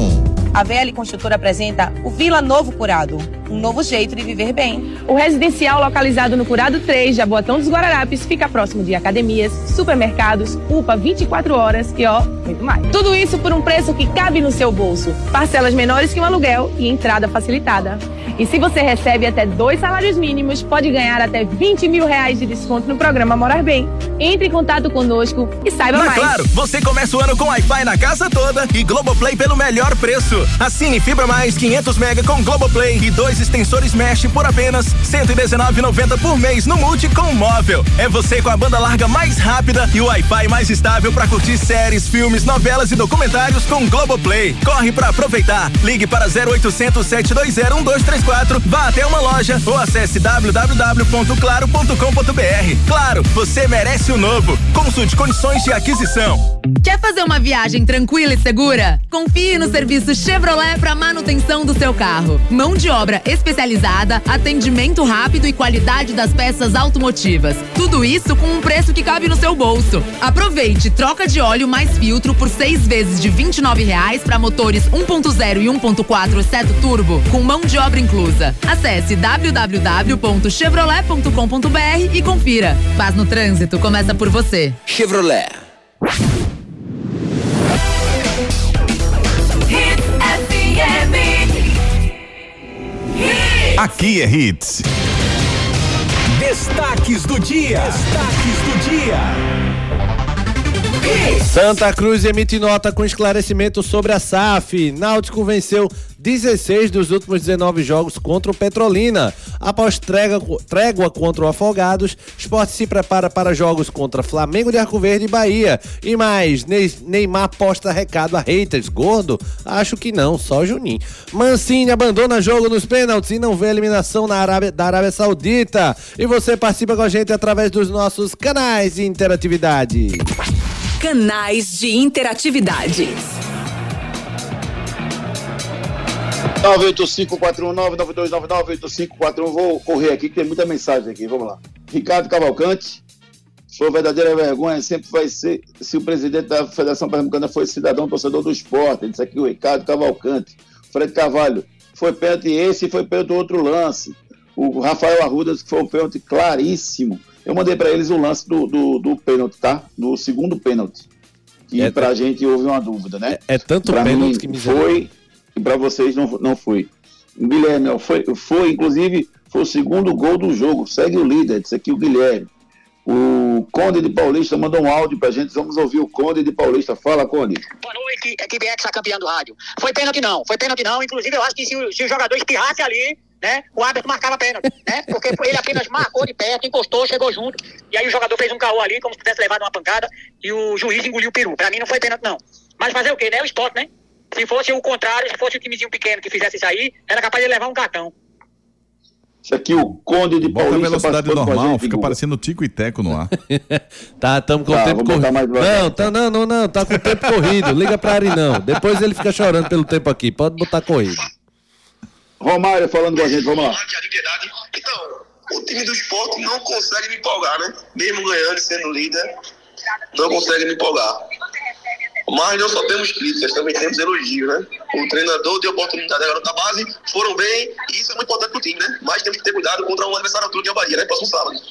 A VL Construtora apresenta o Vila Novo Curado, um novo jeito de viver bem. O residencial localizado no Curado 3, Jaboatão dos Guararapes, fica próximo de academias, supermercados, UPA 24 horas e ó, muito mais. Tudo isso por um preço que cabe no seu bolso. Parcelas menores que um aluguel e entrada facilitada. E se você recebe até dois salários mínimos, pode ganhar até 20 mil reais de desconto no programa Morar Bem. Entre em contato conosco e saiba Na mais. Claro, você começa o ano com Wi-Fi na casa toda e Globoplay pelo melhor preço. Assine Fibra Mais 500 mega com Globoplay e dois extensores Mesh por apenas R$ 119,90 por mês no Multi com móvel. É você com a banda larga mais rápida e o Wi-Fi mais estável para curtir séries, filmes, novelas e documentários com Globoplay. Corre para aproveitar. Ligue para 0800 720 1234, vá até uma loja ou acesse www.claro.com.br. Claro, você merece o novo. Consulte condições de aquisição. Quer fazer uma viagem tranquila e segura? Confie no serviço Chevrolet para manutenção do seu carro. Mão de obra especializada, atendimento rápido e qualidade das peças automotivas. Tudo isso com um preço que cabe no seu bolso. Aproveite troca de óleo mais filtro por seis vezes de 29 reais para motores 1.0 e 1.4 seto turbo, com mão de obra inclusa. Acesse www.chevrolet.com.br e confira. Paz no trânsito começa por você. Chevrolet. Aqui é Hits. Destaques do dia. Destaques do dia. Santa Cruz emite nota com esclarecimento sobre a SAF. Náutico venceu 16 dos últimos 19 jogos contra o Petrolina. Após trégua, contra o Afogados, Esporte se prepara para jogos contra Flamengo de Arco Verde e Bahia. E mais, Ney- Neymar posta recado a haters. Gordo? Acho que não, só Juninho. Mancini abandona jogo nos pênaltis e não vê eliminação na Arábia, da Arábia Saudita. E você participa com a gente através dos nossos canais de interatividade. Canais de interatividade. 985419922998541. Vou correr aqui, que tem muita mensagem aqui. Vamos lá. Ricardo Cavalcante. Foi verdadeira vergonha, sempre vai ser se o presidente da Federação Pernambucana foi cidadão torcedor do esporte. Ele disse aqui o Ricardo Cavalcante. Fred Carvalho. Foi pênalti esse e foi pênalti outro lance. O Rafael Arruda disse que foi um pênalti claríssimo. Eu mandei para eles o lance do, do, do pênalti, tá? Do segundo pênalti. Que É, pra tá- gente houve uma dúvida, né? É tanto Pra pênalti mim, que misericórdia. foi e para vocês não, não foi. Guilherme, ó, foi, foi, inclusive, foi o segundo gol do jogo. Segue o líder, disse aqui o Guilherme. O Conde de Paulista mandou um áudio pra gente. Vamos ouvir o Conde de Paulista. Fala, Conde. Boa noite, equipe ex campeã do rádio. Foi pênalti não, foi pênalti não. Inclusive, eu acho que se o, se o jogador espirrasse ali, né, o árbitro marcava pênalti, né? Porque ele apenas marcou de perto, encostou, chegou junto. E aí o jogador fez um caô ali, como se tivesse levado uma pancada, e o juiz engoliu o peru. Pra mim não foi pênalti não. Mas fazer o quê, né? É o esporte, né? Se fosse o contrário, se fosse o timezinho pequeno que fizesse isso aí, era capaz de levar um cartão. Isso aqui, o Conde de Bota a Paulista. velocidade normal, fica parecendo tico e teco no ar. Tá, estamos com Tá, o tempo corrido. Não, tá, não, não, não, tá com o tempo corrido. Liga pra Ari não. Depois ele fica chorando pelo tempo aqui. Pode botar corrido. Romário falando com a gente, vamos lá. Então, o time do esporte não consegue me empolgar, né? Mesmo ganhando e sendo líder, não consegue me empolgar. Mas não só temos críticas, também temos elogios, né? O treinador deu oportunidade agora da base, foram bem, e isso é muito importante pro time, né? Mas temos que ter cuidado contra um adversário altura que é o Bahia, né? Próximo sábado.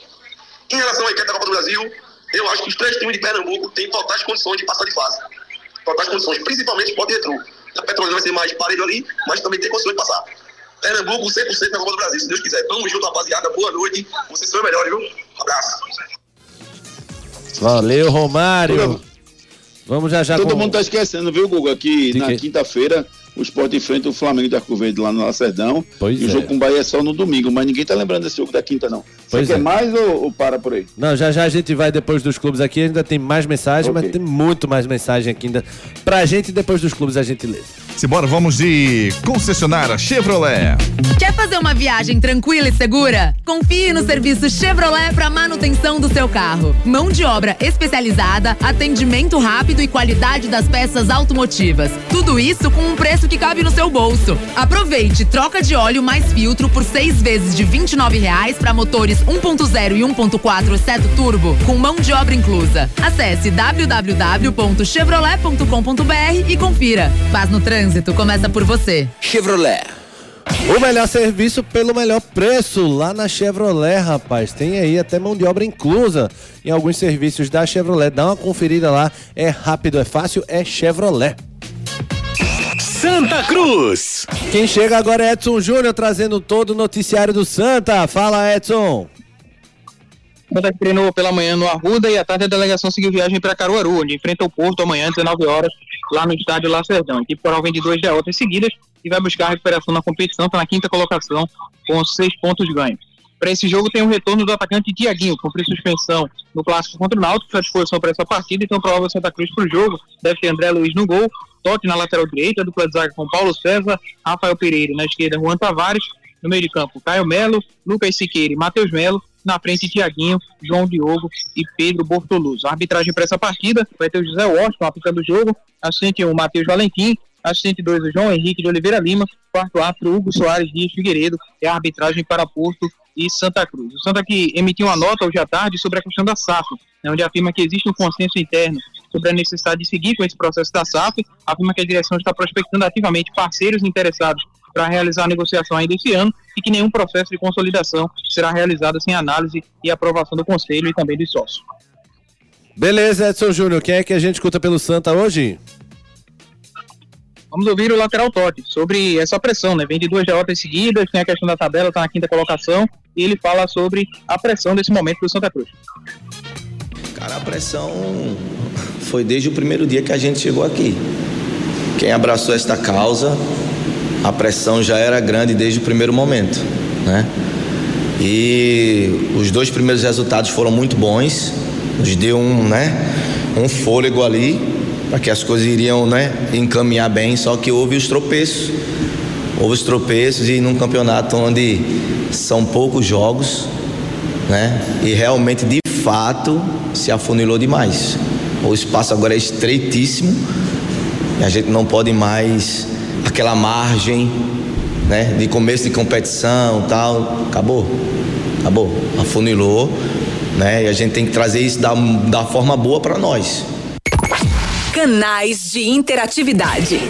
Em relação à equipe da Copa do Brasil, eu acho que os três times de Pernambuco têm totais condições de passar de fase. Totais condições, principalmente o Sport Retro. A Petrolina vai ser mais parelho ali, mas também tem condições de passar. Pernambuco 100% na Copa do Brasil, se Deus quiser. Tamo junto, rapaziada. Boa noite. Vocês são os melhores, viu? Abraço. Valeu, Romário. Vamos já já Todo com- mundo tá esquecendo, viu, Guga, que De na quê? quinta-feira o Sport enfrenta o Flamengo de Arco Verde lá no Lacerdão. Pois e o é. jogo com o Bahia é só no domingo, mas ninguém tá lembrando desse jogo da quinta, não. Pois Você quer é. mais ou, ou para por aí? Não, já já a gente vai depois dos clubes aqui, ainda tem mais mensagem, Ok. mas tem muito mais mensagem aqui ainda pra gente e depois dos clubes a gente lê. Simbora, vamos de concessionária Chevrolet. Quer fazer uma viagem tranquila e segura? Confie no serviço Chevrolet para manutenção do seu carro. Mão de obra especializada, atendimento rápido e qualidade das peças automotivas. Tudo isso com um preço que cabe no seu bolso. Aproveite troca de óleo mais filtro por seis vezes de 29 reais para motores 1.0 e 1.4 Seto Turbo, com mão de obra inclusa. Acesse www.chevrolet.com.br e confira. Paz no trânsito começa por você. Chevrolet. O melhor serviço pelo melhor preço lá na Chevrolet, rapaz. Tem aí até mão de obra inclusa em alguns serviços da Chevrolet. Dá uma conferida lá. É rápido, é fácil, é Chevrolet. Santa Cruz. Quem chega agora é Edson Júnior trazendo todo o noticiário do Santa. Fala, Edson. Santa treinou pela manhã no Arruda e à tarde a delegação seguiu viagem para Caruaru, onde enfrenta o Porto amanhã, 19 horas, lá no estádio Lacerdão. A equipe coral vem de duas derrotas seguidas e vai buscar a recuperação na competição, está na quinta colocação, com seis pontos ganhos. Para esse jogo tem o retorno do atacante Tiaguinho, que cumpriu suspensão no clássico contra o Náutico, está à disposição para essa partida, então provável Santa Cruz para o jogo. Deve ter André Luiz no gol, Totti na lateral direita, dupla de zaga com Paulo César, Rafael Pereira na esquerda, Juan Tavares, no meio de campo, Caio Melo, Lucas Siqueira e Matheus Melo. Na frente, Tiaguinho, João Diogo e Pedro Bortoluz. A arbitragem para essa partida vai ter o José Washington aplicando o jogo, assistente 1, Matheus Valentim, assistente 2, o João Henrique de Oliveira Lima, quarto árbitro, Hugo Soares Dias Figueiredo, é a arbitragem para Porto e Santa Cruz. O Santa que emitiu uma nota hoje à tarde sobre a questão da SAF, né, onde afirma que existe um consenso interno sobre a necessidade de seguir com esse processo da SAF, afirma que a direção está prospectando ativamente parceiros interessados para realizar a negociação ainda esse ano e que nenhum processo de consolidação será realizado sem análise e aprovação do Conselho e também dos sócios. Beleza, Edson Júnior. Quem é que a gente escuta pelo Santa hoje? Vamos ouvir o lateral Totti sobre essa pressão, né? Vem de duas derrotas seguidas, tem a questão da tabela, está na quinta colocação, e ele fala sobre a pressão desse momento do Santa Cruz. Cara, a pressão foi desde o primeiro dia que a gente chegou aqui. Quem abraçou esta causa, a pressão já era grande desde o primeiro momento, né? E os dois primeiros resultados foram muito bons, nos deu um, né, um fôlego ali para que as coisas iriam, né, encaminhar bem, só que houve os tropeços. Houve os tropeços e num campeonato onde são poucos jogos, né? E realmente fato se afunilou demais. O espaço agora é estreitíssimo e a gente não pode mais aquela margem né? De começo de competição tal. Acabou. Acabou. Afunilou, né? E a gente tem que trazer isso da, da forma boa para nós. Canais de interatividade.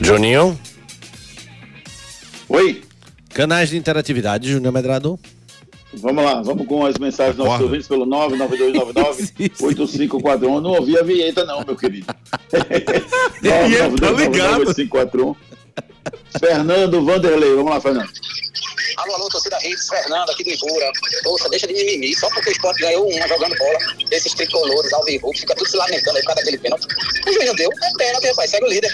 Juninho? Oi? Canais de interatividade, Júnior Medrado. Vamos lá, vamos com as mensagens dos nossos ouvintes pelo 99299-8541. Não ouvi a vinheta, não, meu querido. tá ligado. 8541. Fernando Vanderlei, vamos lá, Fernando. Alô, alô, torcida Hits, Fernando aqui do Ibura. Poxa, deixa de mimimi, só porque o esporte ganhou uma jogando bola, esses tricolores, ao vivo, fica tudo se lamentando aí por causa daquele pênalti. O Júnior deu, é pênalti, rapaz, segue o líder.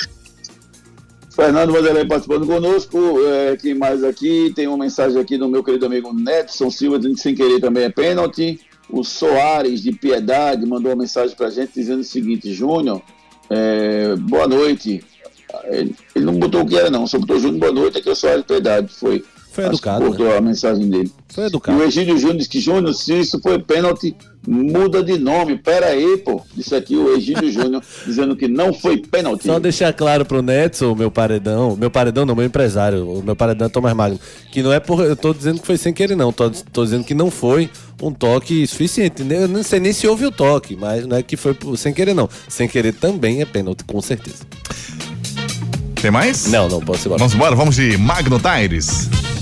Fernando Vanderlei participando conosco. É, quem mais aqui? Tem uma mensagem aqui do meu querido amigo Nedson Silva, dizendo que sem querer também é pênalti. O Soares de Piedade mandou uma mensagem pra gente dizendo o seguinte: Júnior, é, boa noite. Ele, ele não botou o que era, não, só botou Júnior, boa noite, aqui é o Soares de Piedade. Foi. Foi Acho educado, Cortou a mensagem dele. Foi E educado. o Egídio Júnior disse que Júnior, se isso foi pênalti, muda de nome. Pera aí, pô. Disse aqui o Egídio Júnior dizendo que não foi pênalti. Só deixar claro pro Netson, o meu paredão, meu paredão não, meu empresário, o meu paredão é Tomás Magno, que não é por. Eu tô dizendo que foi sem querer, não. Tô, tô dizendo que não foi um toque suficiente. né? Eu não sei nem se houve o toque, mas não é que foi por- sem querer, não. Sem querer também é pênalti, com certeza. Tem mais? Não, não, posso embora. Vamos embora, vamos de Magno Tires.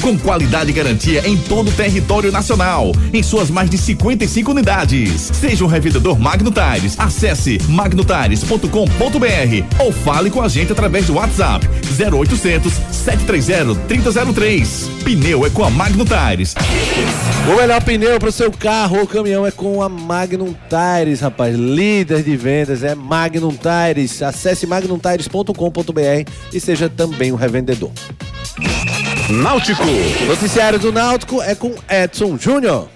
com qualidade e garantia em todo o território nacional, em suas mais de 55 unidades. Seja um revendedor Magno Tires, acesse magnotires.com.br ou fale com a gente através do WhatsApp 0800 730 3003. Pneu é com a Magno Tires. O melhor pneu para o seu carro ou caminhão é com a Magnum Tires, rapaz. Líder de vendas é Magnum Tires. Acesse magnumtires.com.br e seja também um revendedor. Náutico. Noticiário do Náutico é com Edson Júnior.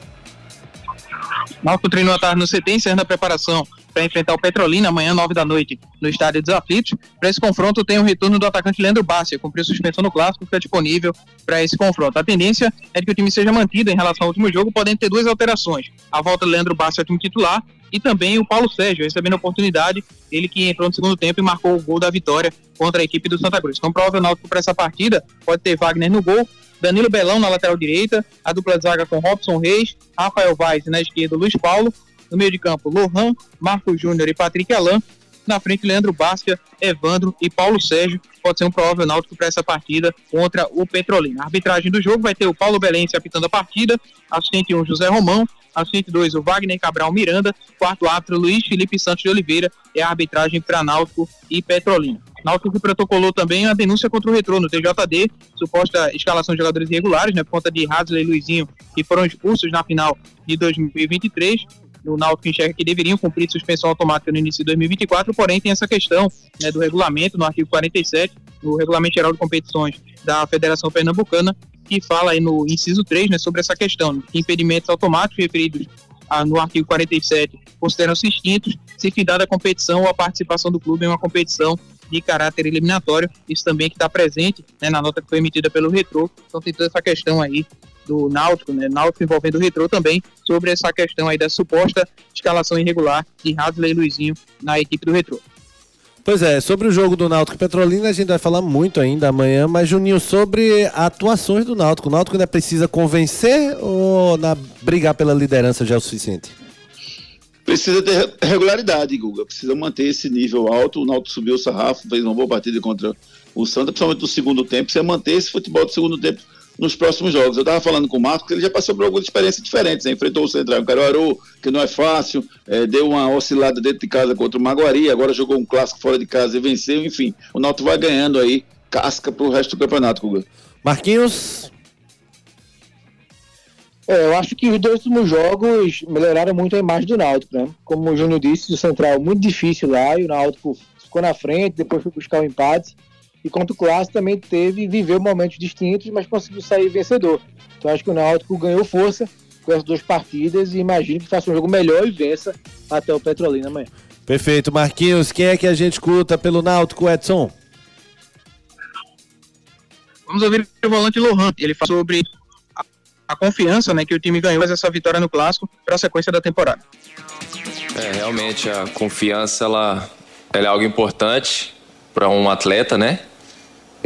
Náutico treinou à tarde no CT, encerrando a preparação para enfrentar o Petrolina amanhã, 9 da noite, no Estádio dos Aflitos. Para esse confronto, tem o retorno do atacante Leandro Bárcia, cumpriu suspensão no clássico, fica disponível para esse confronto. A tendência é de que o time seja mantido em relação ao último jogo, podendo ter duas alterações. A volta do Leandro Bárcia ao time titular e também o Paulo Sérgio, recebendo a oportunidade, ele que entrou no segundo tempo e marcou o gol da vitória contra a equipe do Santa Cruz. Então, provável Náutico para essa partida pode ter Wagner no gol, Danilo Belão na lateral direita, a dupla de zaga com Robson Reis, Rafael Vaz na esquerda, Luiz Paulo, no meio de campo, Lohan, Marcos Júnior e Patrick Alain, na frente, Leandro Bárcia, Evandro e Paulo Sérgio. Pode ser um provável náutico para essa partida contra o Petrolina. A arbitragem do jogo vai ter o Paulo Belense apitando a partida, assistente 1, José Romão, assistente 2, o Wagner Cabral Miranda, quarto árbitro, Luiz Felipe Santos de Oliveira, é a arbitragem para Náutico e Petrolina. Náutico protocolou também a denúncia contra o Retrô no TJD, suposta escalação de jogadores irregulares, né, por conta de Hadley e Luizinho, que foram expulsos na final de 2023. O Náutico enxerga que deveriam cumprir suspensão automática no início de 2024, porém tem essa questão né, do regulamento, no artigo 47, no Regulamento Geral de Competições da Federação Pernambucana, que fala aí no inciso 3 né, sobre essa questão, que impedimentos automáticos referidos a- no artigo 47 consideram-se extintos se findada a competição ou a participação do clube em uma competição de caráter eliminatório. Isso também que está presente né, na nota que foi emitida pelo Retro. Então tem toda essa questão aí do Náutico, né, Náutico envolvendo o Retro também, sobre essa questão aí da suposta escalação irregular de Hadley e Luizinho na equipe do Retro. Pois é, sobre o jogo do Náutico e Petrolina a gente vai falar muito ainda amanhã, mas Juninho, sobre atuações do Náutico. O Náutico ainda precisa convencer ou na brigar pela liderança já é o suficiente? Precisa ter regularidade, Guga. Precisa manter esse nível alto. O Náutico subiu o sarrafo, fez uma boa partida contra o Santa, principalmente no segundo tempo. Precisa manter esse futebol do segundo tempo nos próximos jogos. Eu estava falando com o Marcos, que ele já passou por algumas experiências diferentes. Né? Enfrentou o Central em Caruaru, que não é fácil, eh, deu uma oscilada dentro de casa contra o Maguari, agora jogou um clássico fora de casa e venceu. Enfim, o Náutico vai ganhando aí casca para o resto do campeonato, Guga. Marquinhos? É, eu acho que os dois últimos jogos melhoraram muito a imagem do Náutico, né? Como o Júnior disse, o Central muito difícil lá e o Náutico ficou na frente, depois foi buscar o empate. E contra o Clássico também teve, viveu momentos distintos, mas conseguiu sair vencedor. Então acho que o Náutico ganhou força com essas duas partidas e imagino que faça um jogo melhor e vença até o Petrolina amanhã. Perfeito, Marquinhos. Quem é que a gente escuta pelo Náutico, Edson? Vamos ouvir o volante Lohan. Ele fala sobre a, a confiança né, que o time ganhou essa vitória no Clássico para a sequência da temporada. É, realmente a confiança ela, ela é algo importante para um atleta, né?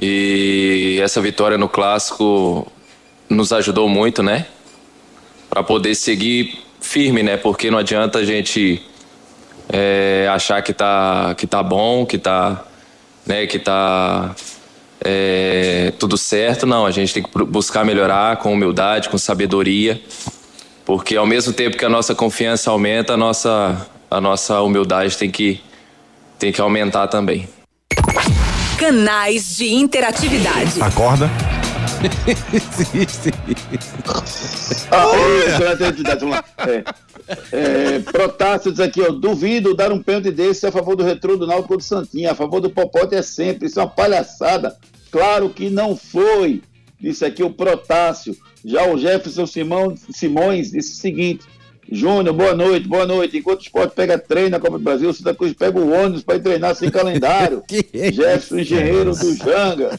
E essa vitória no clássico nos ajudou muito, né? Para poder seguir firme, né? Porque não adianta a gente é, achar que tá que tá bom, que tá, né? Que tá é, tudo certo. Não, a gente tem que buscar melhorar com humildade, com sabedoria, porque ao mesmo tempo que a nossa confiança aumenta, a nossa a nossa humildade tem que tem que aumentar também. Canais de interatividade. Acorda. Existe. Ah, lá. É. É, Protásio diz aqui, ó, duvido dar um pênalti desse a favor do retrô do Náutico do Santinha, a favor do Popote é sempre, isso é uma palhaçada. Claro que não foi, disse aqui o Protássio. Já o Jefferson Simão, Simões disse o seguinte, Júnior, boa noite, boa noite. Enquanto o esporte pega treino na Copa do Brasil, o Santa Cruz pega o ônibus para ir treinar sem calendário. Jefferson, engenheiro do Janga.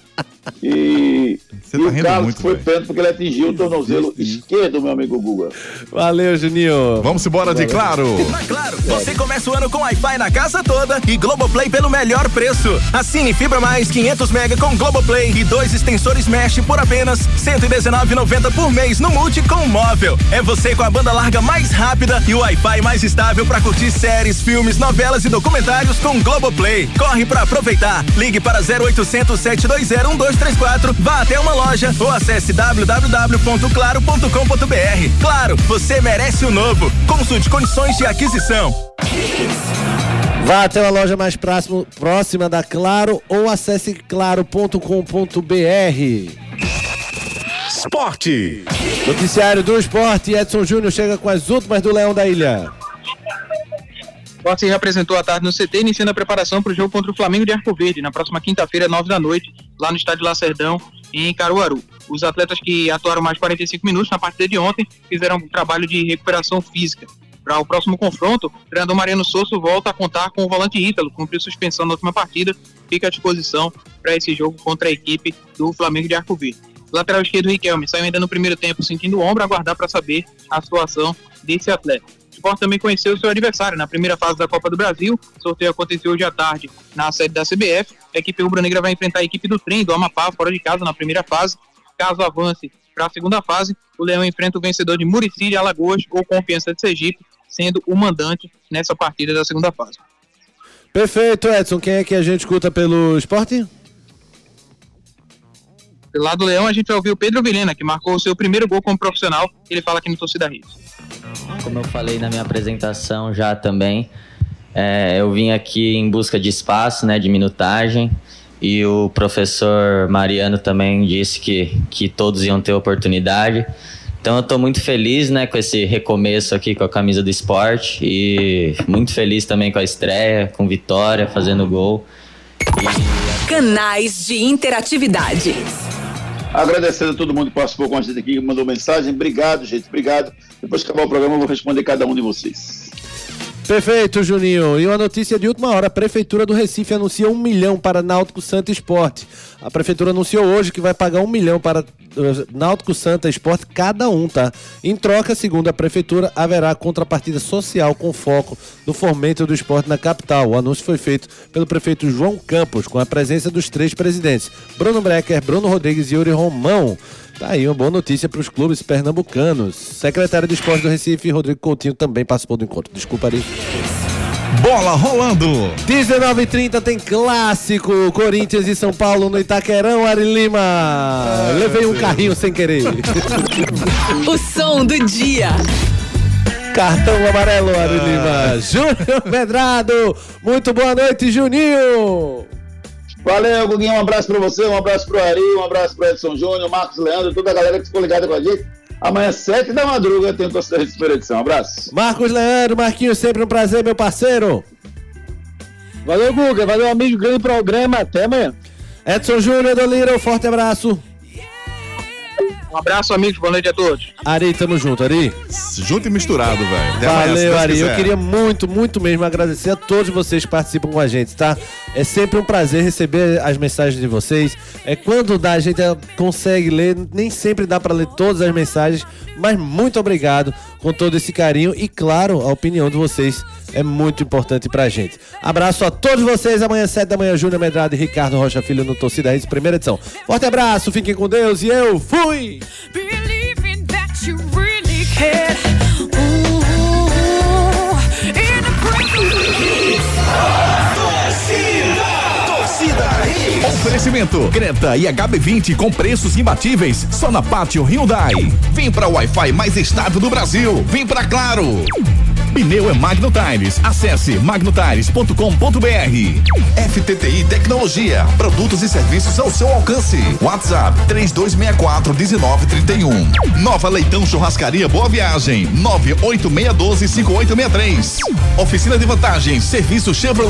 E, e o Carlos foi pênalti porque ele atingiu o tornozelo esquerdo, meu amigo Guga. Valeu, Juninho. Vamos embora de Claro. Na Claro, você começa o ano com Wi-Fi na casa toda e Globoplay pelo melhor preço. Assine Fibra Mais 500 mega com Globoplay e dois extensores Mesh por apenas R$ 119,90 por mês no Multi com móvel. É você com a banda larga mais rápida e o Wi-Fi mais estável para curtir séries, filmes, novelas e documentários com Globoplay. Corre para aproveitar. Ligue para 0800 720 1234, vá até uma loja ou acesse www.claro.com.br. Claro, você merece o novo. Consulte condições de aquisição. Vá até uma loja mais próximo, próxima da Claro ou acesse claro.com.br. Esporte. Noticiário do Esporte, Edson Júnior chega com as últimas do Leão da Ilha. O Sport se representou à tarde no CT, iniciando a preparação para o jogo contra o Flamengo de Arco Verde, na próxima quinta-feira, nove da noite, lá no estádio Lacerdão, em Caruaru. Os atletas que atuaram mais 45 minutos na partida de ontem fizeram um trabalho de recuperação física. Para o próximo confronto, o treinador Mariano Souza volta a contar com o volante Ítalo, cumpriu suspensão na última partida, fica à disposição para esse jogo contra a equipe do Flamengo de Arco Verde. Lateral esquerdo Riquelme saiu ainda no primeiro tempo sentindo o ombro, aguardar para saber a situação desse atleta. O Sport também conheceu o seu adversário na primeira fase da Copa do Brasil. O sorteio aconteceu hoje à tarde na sede da CBF. A equipe rubro-negra vai enfrentar a equipe do trem do Amapá fora de casa na primeira fase. Caso avance para a segunda fase, o Leão enfrenta o vencedor de Murici de Alagoas ou Confiança de Sergipe, sendo o mandante nessa partida da segunda fase. Perfeito, Edson. Quem é que a gente escuta pelo esporte? Pelo lado do Leão, a gente vai ouvir o Pedro Vilhena, que marcou o seu primeiro gol como profissional. Ele fala aqui no Torcida Reis. Como eu falei na minha apresentação já também, é, eu vim aqui em busca de espaço, né, de minutagem, e o professor Mariano também disse que, que todos iam ter oportunidade. Então eu estou muito feliz, né, com esse recomeço aqui com a camisa do esporte e muito feliz também com a estreia, com vitória, fazendo gol. Canais de interatividade. Agradecendo a todo mundo que participou com a gente aqui, que mandou mensagem. Obrigado, gente. Obrigado. Depois que acabar o programa, eu vou responder cada um de vocês. Perfeito, Juninho. E uma notícia de última hora: a Prefeitura do Recife anuncia um milhão para Náutico Santa Esporte. A Prefeitura anunciou hoje que vai pagar um milhão para Náutico Santa Esporte cada um, tá? Em troca, segundo a Prefeitura, haverá contrapartida social com foco no fomento do esporte na capital. O anúncio foi feito pelo prefeito João Campos, com a presença dos três presidentes: Bruno Brecker, Bruno Rodrigues e Yuri Romão. Tá aí uma boa notícia para os clubes pernambucanos. Secretário de Esporte do Recife, Rodrigo Coutinho, também participou do encontro. Desculpa aí. Bola rolando. 19h30 tem clássico. Corinthians e São Paulo no Itaquerão, Ari Lima. Levei um carrinho sem querer. O som do dia. Cartão amarelo, Ari Lima. Júnior Medrado. Muito boa noite, Juninho. Valeu, Guguinho. Um abraço pra você, um abraço pro Ari, um abraço pro Edson Júnior, Marcos Leandro, toda a galera que ficou ligada com a gente. Amanhã, sete da madruga, tem o torcedor de Super Edição. Um abraço. Marcos Leandro, Marquinhos, sempre um prazer, meu parceiro. Valeu, Guga. Valeu, amigo. Grande programa. Até amanhã. Edson Júnior do Lira, um forte abraço. Um abraço, amigos. Boa noite a todos. Ari, tamo junto, Ari. Junto e misturado, velho. Amanhã, Valeu, Deus Ari. Eu quiser. queria muito, muito mesmo agradecer a todos vocês que participam com a gente, tá? É sempre um prazer receber as mensagens de vocês. É quando dá, a gente consegue ler, nem sempre dá pra ler todas as mensagens, mas muito obrigado com todo esse carinho e, claro, a opinião de vocês é muito importante pra gente. Abraço a todos vocês. Amanhã, sete da manhã, Júnior Medrado e Ricardo Rocha Filho no Torcida Reis, primeira edição. Forte abraço, fiquem com Deus e eu fui! Oferecimento Creta e HB20 com preços imbatíveis só na Pátio Hyundai. Vem para o Wi-Fi mais estável do Brasil. Vem para Claro. Pneu é Magno Tires. Acesse magnotires.com.br. FTTI Tecnologia. Produtos e serviços ao seu alcance. WhatsApp 3264 1931. Nova Leitão Churrascaria Boa Viagem. 98612 5863. Oficina de vantagens. Serviço Chevrolet.